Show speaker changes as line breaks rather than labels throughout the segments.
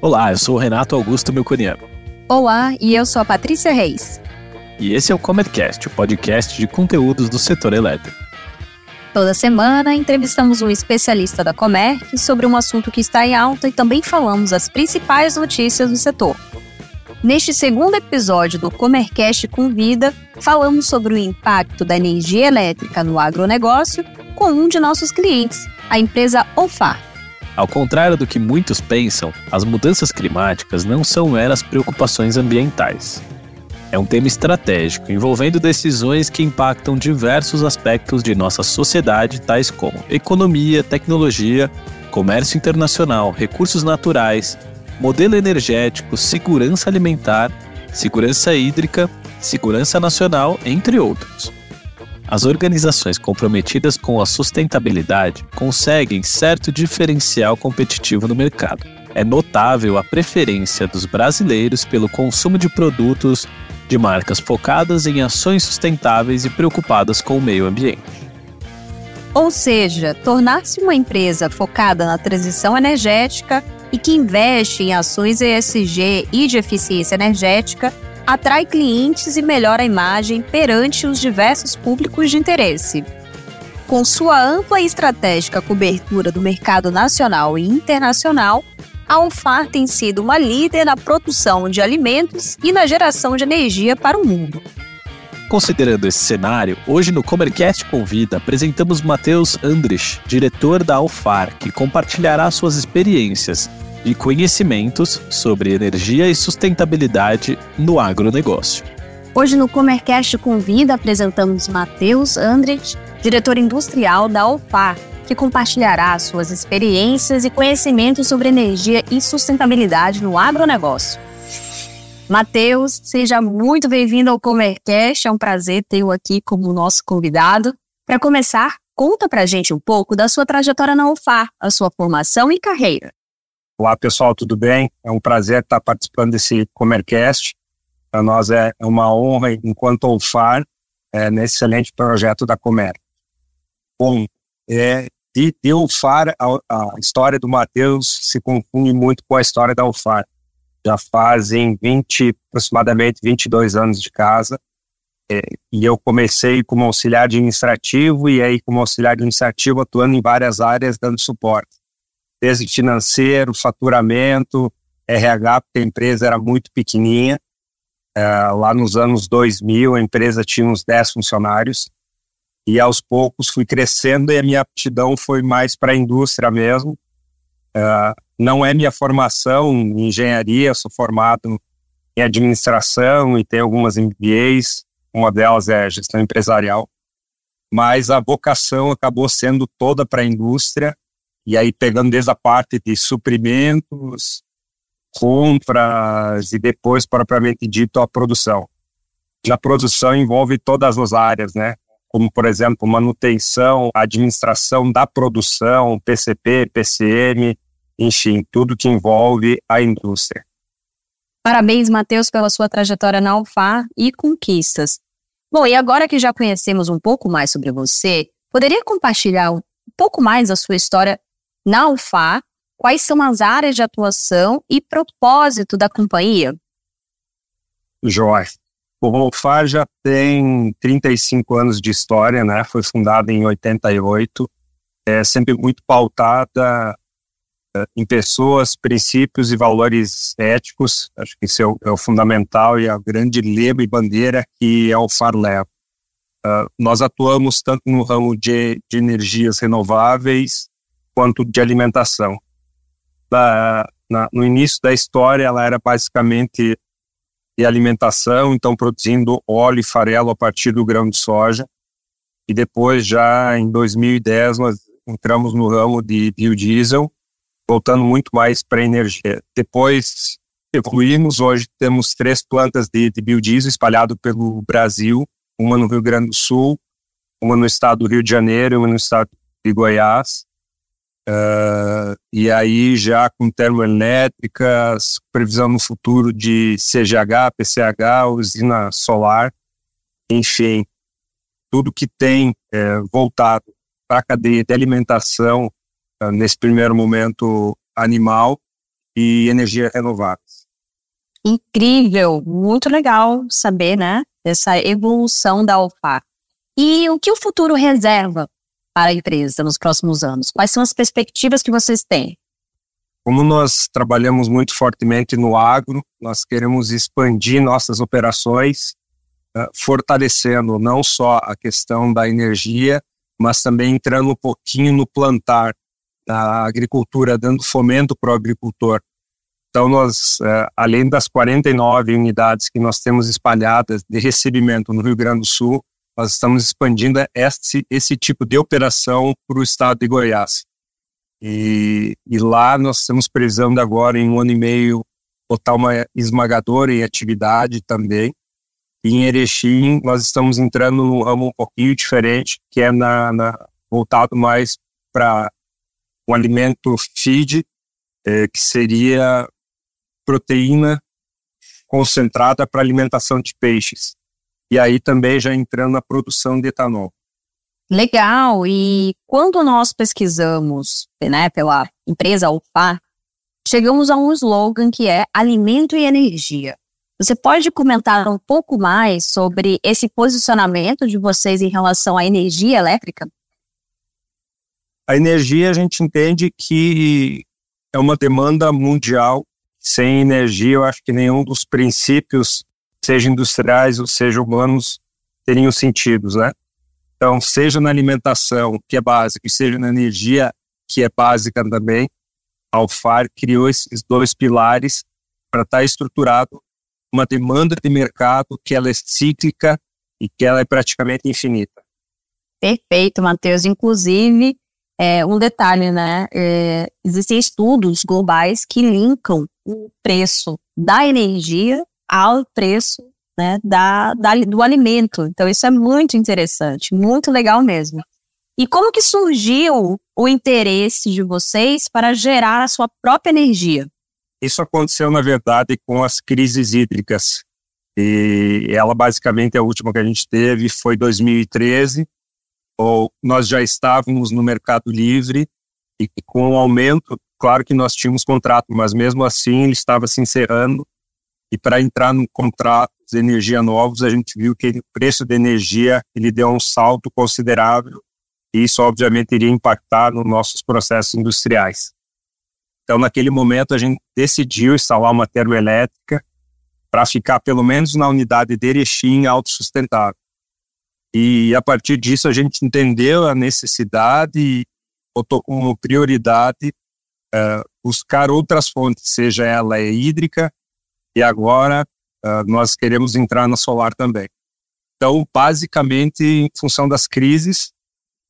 Olá, eu sou o Renato Augusto Melconiano.
Olá, e eu sou a Patrícia Reis.
E esse é o Comercast, o podcast de conteúdos do setor elétrico.
Toda semana entrevistamos um especialista da Comerc sobre um assunto que está em alta e também falamos as principais notícias do setor. Neste segundo episódio do Comercast Convida, falamos sobre o impacto da energia elétrica no agronegócio com um de nossos clientes, a empresa OFAR.
Ao contrário do que muitos pensam, as mudanças climáticas não são meras preocupações ambientais. É um tema estratégico envolvendo decisões que impactam diversos aspectos de nossa sociedade, tais como economia, tecnologia, comércio internacional, recursos naturais, modelo energético, segurança alimentar, segurança hídrica, segurança nacional, entre outros. As organizações comprometidas com a sustentabilidade conseguem certo diferencial competitivo no mercado. É notável a preferência dos brasileiros pelo consumo de produtos de marcas focadas em ações sustentáveis e preocupadas com o meio ambiente.
Ou seja, tornar-se uma empresa focada na transição energética e que investe em ações ESG e de eficiência energética atrai clientes e melhora a imagem perante os diversos públicos de interesse. Com sua ampla e estratégica cobertura do mercado nacional e internacional, a UFAR tem sido uma líder na produção de alimentos e na geração de energia para o mundo.
Considerando esse cenário, hoje no Comercast Convida apresentamos Matheus Andrich, diretor da Alfar, que compartilhará suas experiências e conhecimentos sobre energia e sustentabilidade no agronegócio.
Hoje no Comercast Convida apresentamos Matheus Andrich, diretor industrial da Alfar, que compartilhará suas experiências e conhecimentos sobre energia e sustentabilidade no agronegócio. Matheus, seja muito bem-vindo ao Comercast, é um prazer tê-lo aqui como nosso convidado. Para começar, conta para a gente um pouco da sua trajetória na UFAR, a sua formação e carreira.
Olá, pessoal, tudo bem? É um prazer estar participando desse Comercast. Para nós é uma honra, enquanto UFAR, é, nesse excelente projeto da Comer. Bom, é, de, de UFAR, a, a história do Matheus se confunde muito com a história da UFAR. Já fazem 20, aproximadamente 22 anos de casa, é, e eu comecei como auxiliar administrativo, e aí como auxiliar administrativo atuando em várias áreas, dando suporte. Desde financeiro, faturamento, RH, porque a empresa era muito pequenininha. É, lá nos anos 2000, a empresa tinha uns 10 funcionários, e aos poucos fui crescendo e a minha aptidão foi mais para a indústria mesmo. Uh, não é minha formação em engenharia, sou formado em administração e tenho algumas MBAs, uma delas é gestão empresarial, mas a vocação acabou sendo toda para a indústria, e aí pegando desde a parte de suprimentos, compras e depois, propriamente dito, a produção. Na produção envolve todas as áreas, né? como, por exemplo, manutenção, administração da produção, PCP, PCM, enfim, tudo que envolve a indústria.
Parabéns, Matheus, pela sua trajetória na Alfar e conquistas. Bom, e agora que já conhecemos um pouco mais sobre você, poderia compartilhar um pouco mais a sua história na Alfar? Quais são as áreas de atuação e propósito da companhia?
Joyce. O Volfar já tem 35 anos de história, né? Foi fundada em 88. É sempre muito pautada é, em pessoas, princípios e valores éticos. Acho que isso é o, é o fundamental e a grande lema e bandeira que a Alfar leva. Uh, nós atuamos tanto no ramo de, de energias renováveis quanto de alimentação. Da, na, no início da história, ela era basicamente e alimentação, então produzindo óleo e farelo a partir do grão de soja. E depois, já em 2010, nós entramos no ramo de biodiesel, voltando muito mais para energia. Depois evoluímos, hoje temos três plantas de, de biodiesel espalhado pelo Brasil, uma no Rio Grande do Sul, uma no estado do Rio de Janeiro e uma no estado de Goiás. Uh, e aí já com termoelétricas, previsão no futuro de CGH, PCH, usina solar, enfim, tudo que tem é, voltado para a cadeia de alimentação, uh, nesse primeiro momento animal, e energia renováveis.
Incrível, muito legal saber, né, dessa evolução da UFAR. E o que o futuro reserva para a empresa nos próximos anos? Quais são as perspectivas que vocês têm?
Como nós trabalhamos muito fortemente no agro, nós queremos expandir nossas operações, uh, fortalecendo não só a questão da energia, mas também entrando um pouquinho no plantar, da agricultura, dando fomento para o agricultor. Então, nós, uh, além das 49 unidades que nós temos espalhadas de recebimento no Rio Grande do Sul, nós estamos expandindo esse, esse tipo de operação para o estado de Goiás. E, e, lá nós temos previsão de agora, em um ano e meio, botar uma esmagadora em atividade também. E em Erechim, nós estamos entrando num ramo um pouquinho diferente, que é na, na voltado mais para o alimento feed, é, que seria proteína concentrada para alimentação de peixes e aí também já entrando na produção de etanol.
Legal, e quando nós pesquisamos né, pela empresa UFA, chegamos a um slogan que é alimento e energia. Você pode comentar um pouco mais sobre esse posicionamento de vocês em relação à energia elétrica?
A energia a gente entende que é uma demanda mundial. Sem energia, eu acho que nenhum dos princípios seja industriais ou seja humanos, teriam sentidos, né? Então, seja na alimentação, que é básica, e seja na energia, que é básica também, a Alfar criou esses dois pilares para estar tá estruturado uma demanda de mercado que ela é cíclica e que ela é praticamente infinita.
Perfeito, Matheus. Inclusive, é, um detalhe, né? É, existem estudos globais que linkam o preço da energia ao preço né, da, da, do alimento. Então, isso é muito interessante, muito legal mesmo. E como que surgiu o interesse de vocês para gerar a sua própria energia?
Isso aconteceu, na verdade, com as crises hídricas. E ela, basicamente, a última que a gente teve foi 2013. Ou nós já estávamos no Mercado Livre e com o aumento, claro que nós tínhamos contrato, mas mesmo assim ele estava se encerrando e para entrar no contrato de energia novos, a gente viu que o preço da energia ele deu um salto considerável e isso obviamente iria impactar nos nossos processos industriais. Então, naquele momento, a gente decidiu instalar uma termoelétrica para ficar pelo menos na unidade de Erechim autossustentável. E a partir disso, a gente entendeu a necessidade e botou como prioridade uh, buscar outras fontes, seja ela hídrica, e agora uh, nós queremos entrar na solar também. Então, basicamente, em função das crises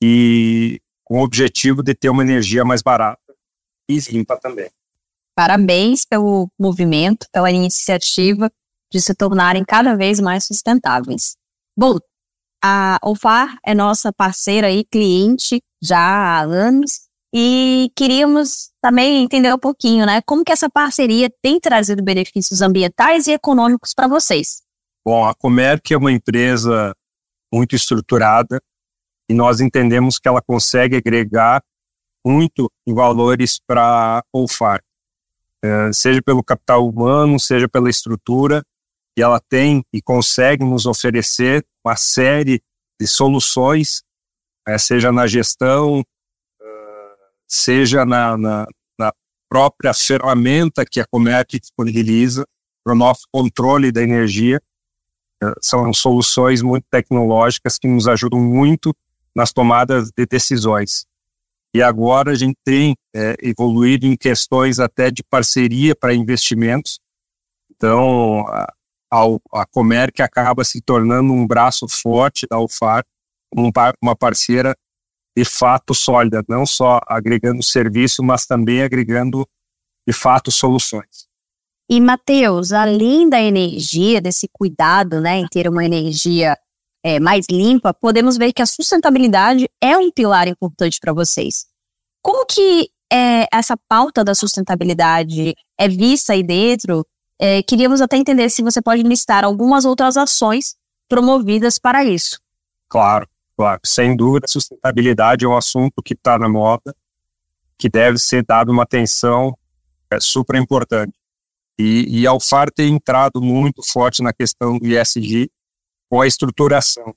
e com o objetivo de ter uma energia mais barata e limpa também.
Parabéns pelo movimento, pela iniciativa de se tornarem cada vez mais sustentáveis. Bom, a OFAR é nossa parceira e cliente já há anos e queríamos também entender um pouquinho, né? Como que essa parceria tem trazido benefícios ambientais e econômicos para vocês?
Bom, a Comerc é uma empresa muito estruturada e nós entendemos que ela consegue agregar muito em valores para a OFAR, é, seja pelo capital humano, seja pela estrutura, e ela tem e consegue nos oferecer uma série de soluções, é, seja na gestão, seja na, na, na própria ferramenta que a Comerc disponibiliza para o nosso controle da energia. É, são soluções muito tecnológicas que nos ajudam muito nas tomadas de decisões. E agora a gente tem é, evoluído em questões até de parceria para investimentos. Então, a, a Comerc acaba se tornando um braço forte da UFAR, uma parceira de fato sólida, não só agregando serviço, mas também agregando de fato soluções.
E Matheus, além da energia, desse cuidado, né, em ter uma energia é, mais limpa, podemos ver que a sustentabilidade é um pilar importante para vocês. Como que é, essa pauta da sustentabilidade é vista aí dentro? É, queríamos até entender se você pode listar algumas outras ações promovidas para isso.
Claro, claro. Sem dúvida, sustentabilidade é um assunto que está na moda, que deve ser dado uma atenção é, super importante. E, e a UFAR tem entrado muito forte na questão do ISG com a estruturação.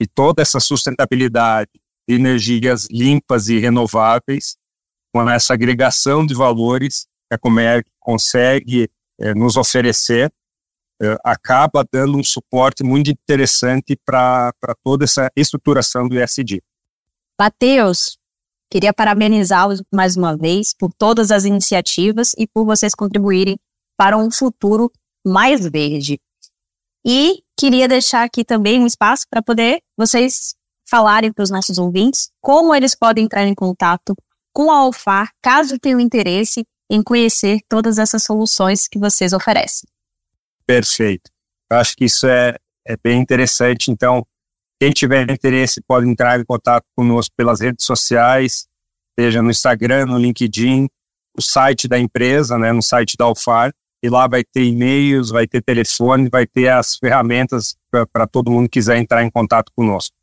E toda essa sustentabilidade de energias limpas e renováveis, com essa agregação de valores que a Comerc consegue é, nos oferecer, acaba dando um suporte muito interessante para toda essa estruturação do ESG.
Matheus, queria parabenizá-los mais uma vez por todas as iniciativas e por vocês contribuírem para um futuro mais verde. E queria deixar aqui também um espaço para poder vocês falarem para os nossos ouvintes como eles podem entrar em contato com a Alfar, caso tenham interesse em conhecer todas essas soluções que vocês oferecem.
Perfeito. Eu acho que isso é, é bem interessante. Então, quem tiver interesse pode entrar em contato conosco pelas redes sociais, seja no Instagram, no LinkedIn, o site da empresa, né, no site da Alfar, e lá vai ter e-mails, vai ter telefone, vai ter as ferramentas para todo mundo que quiser entrar em contato conosco.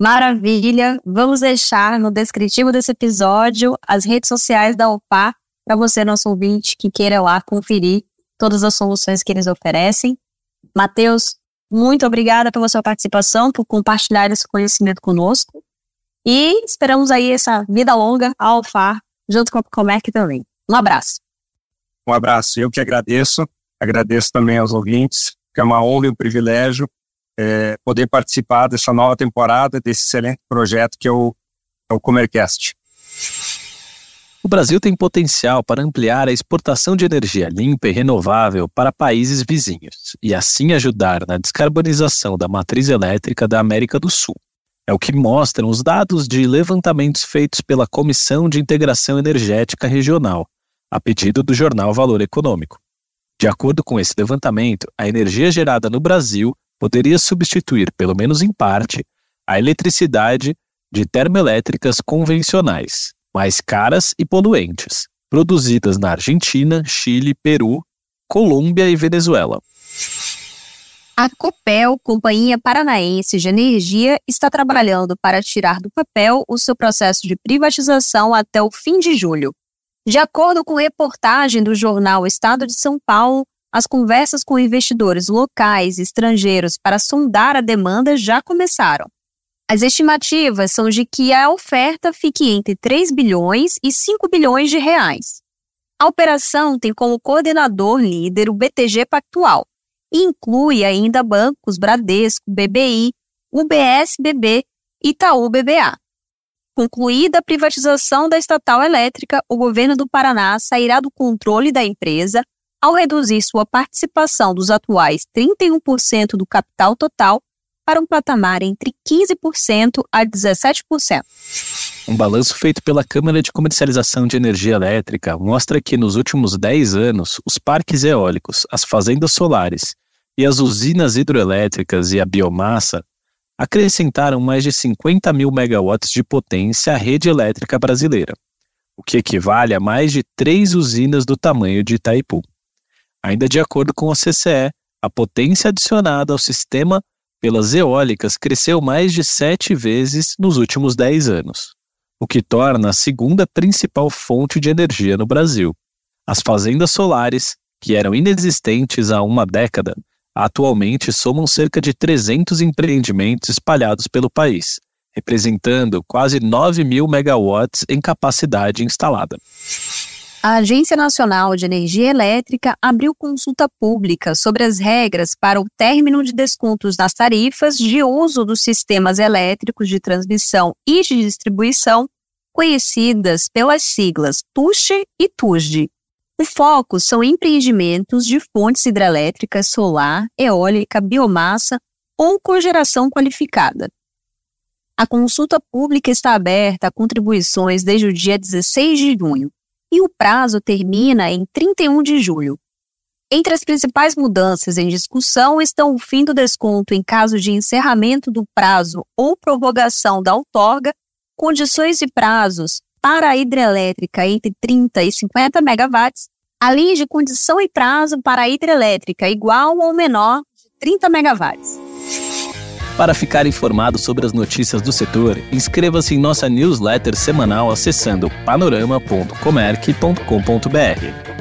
Maravilha! Vamos deixar no descritivo desse episódio as redes sociais da OPA para você, nosso ouvinte, que queira lá conferir todas as soluções que eles oferecem. Matheus, muito obrigada pela sua participação, por compartilhar esse conhecimento conosco. E esperamos aí essa vida longa ao OFAR, junto com a Comec também. Um abraço.
Um abraço. Eu que agradeço. Agradeço também aos ouvintes, que é uma honra e um privilégio é, poder participar dessa nova temporada, desse excelente projeto que é o, é o Comercast.
O Brasil tem potencial para ampliar a exportação de energia limpa e renovável para países vizinhos e assim ajudar na descarbonização da matriz elétrica da América do Sul. É o que mostram os dados de levantamentos feitos pela Comissão de Integração Energética Regional, a pedido do jornal Valor Econômico. De acordo com esse levantamento, a energia gerada no Brasil poderia substituir, pelo menos em parte, a eletricidade de termoelétricas convencionais, mais caras e poluentes, produzidas na Argentina, Chile, Peru, Colômbia e Venezuela.
A Copel, Companhia Paranaense de Energia, está trabalhando para tirar do papel o seu processo de privatização até o fim de julho. De acordo com reportagem do jornal Estado de São Paulo, as conversas com investidores locais e estrangeiros para sondar a demanda já começaram. As estimativas são de que a oferta fique entre 3 bilhões e 5 bilhões de reais. A operação tem como coordenador líder o BTG Pactual e inclui ainda bancos Bradesco, BBI, UBS BB e Itaú BBA. Concluída a privatização da estatal elétrica, o governo do Paraná sairá do controle da empresa ao reduzir sua participação dos atuais 31% do capital total para um patamar entre 15% a 17%.
Um balanço feito pela Câmara de Comercialização de Energia Elétrica mostra que nos últimos 10 anos, os parques eólicos, as fazendas solares e as usinas hidroelétricas e a biomassa acrescentaram mais de 50 mil megawatts de potência à rede elétrica brasileira, o que equivale a mais de três usinas do tamanho de Itaipu. Ainda de acordo com a CCE, a potência adicionada ao sistema pelas eólicas cresceu mais de sete vezes nos últimos dez anos, o que torna a segunda principal fonte de energia no Brasil. As fazendas solares, que eram inexistentes há uma década, atualmente somam cerca de 300 empreendimentos espalhados pelo país, representando quase 9 mil megawatts em capacidade instalada.
A Agência Nacional de Energia Elétrica abriu consulta pública sobre as regras para o término de descontos nas tarifas de uso dos sistemas elétricos de transmissão e de distribuição, conhecidas pelas siglas TUSH e TUSD. O foco são empreendimentos de fontes hidrelétricas solar, eólica, biomassa ou cogeração qualificada. A consulta pública está aberta a contribuições desde o dia 16 de junho e o prazo termina em 31 de julho. Entre as principais mudanças em discussão estão o fim do desconto em caso de encerramento do prazo ou prorrogação da outorga, condições e prazos para a hidrelétrica entre 30 e 50 megawatts, além de condição e prazo para a hidrelétrica igual ou menor de 30 megawatts.
Para ficar informado sobre as notícias do setor, inscreva-se em nossa newsletter semanal acessando panorama.comerc.com.br.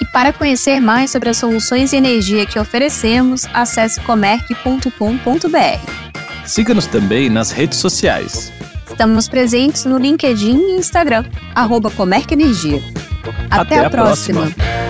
E para conhecer mais sobre as soluções de energia que oferecemos, acesse comerc.com.br.
Siga-nos também nas redes sociais.
Estamos presentes no LinkedIn e Instagram, arroba Comerc Energia. Até, Até a, a próxima. próxima.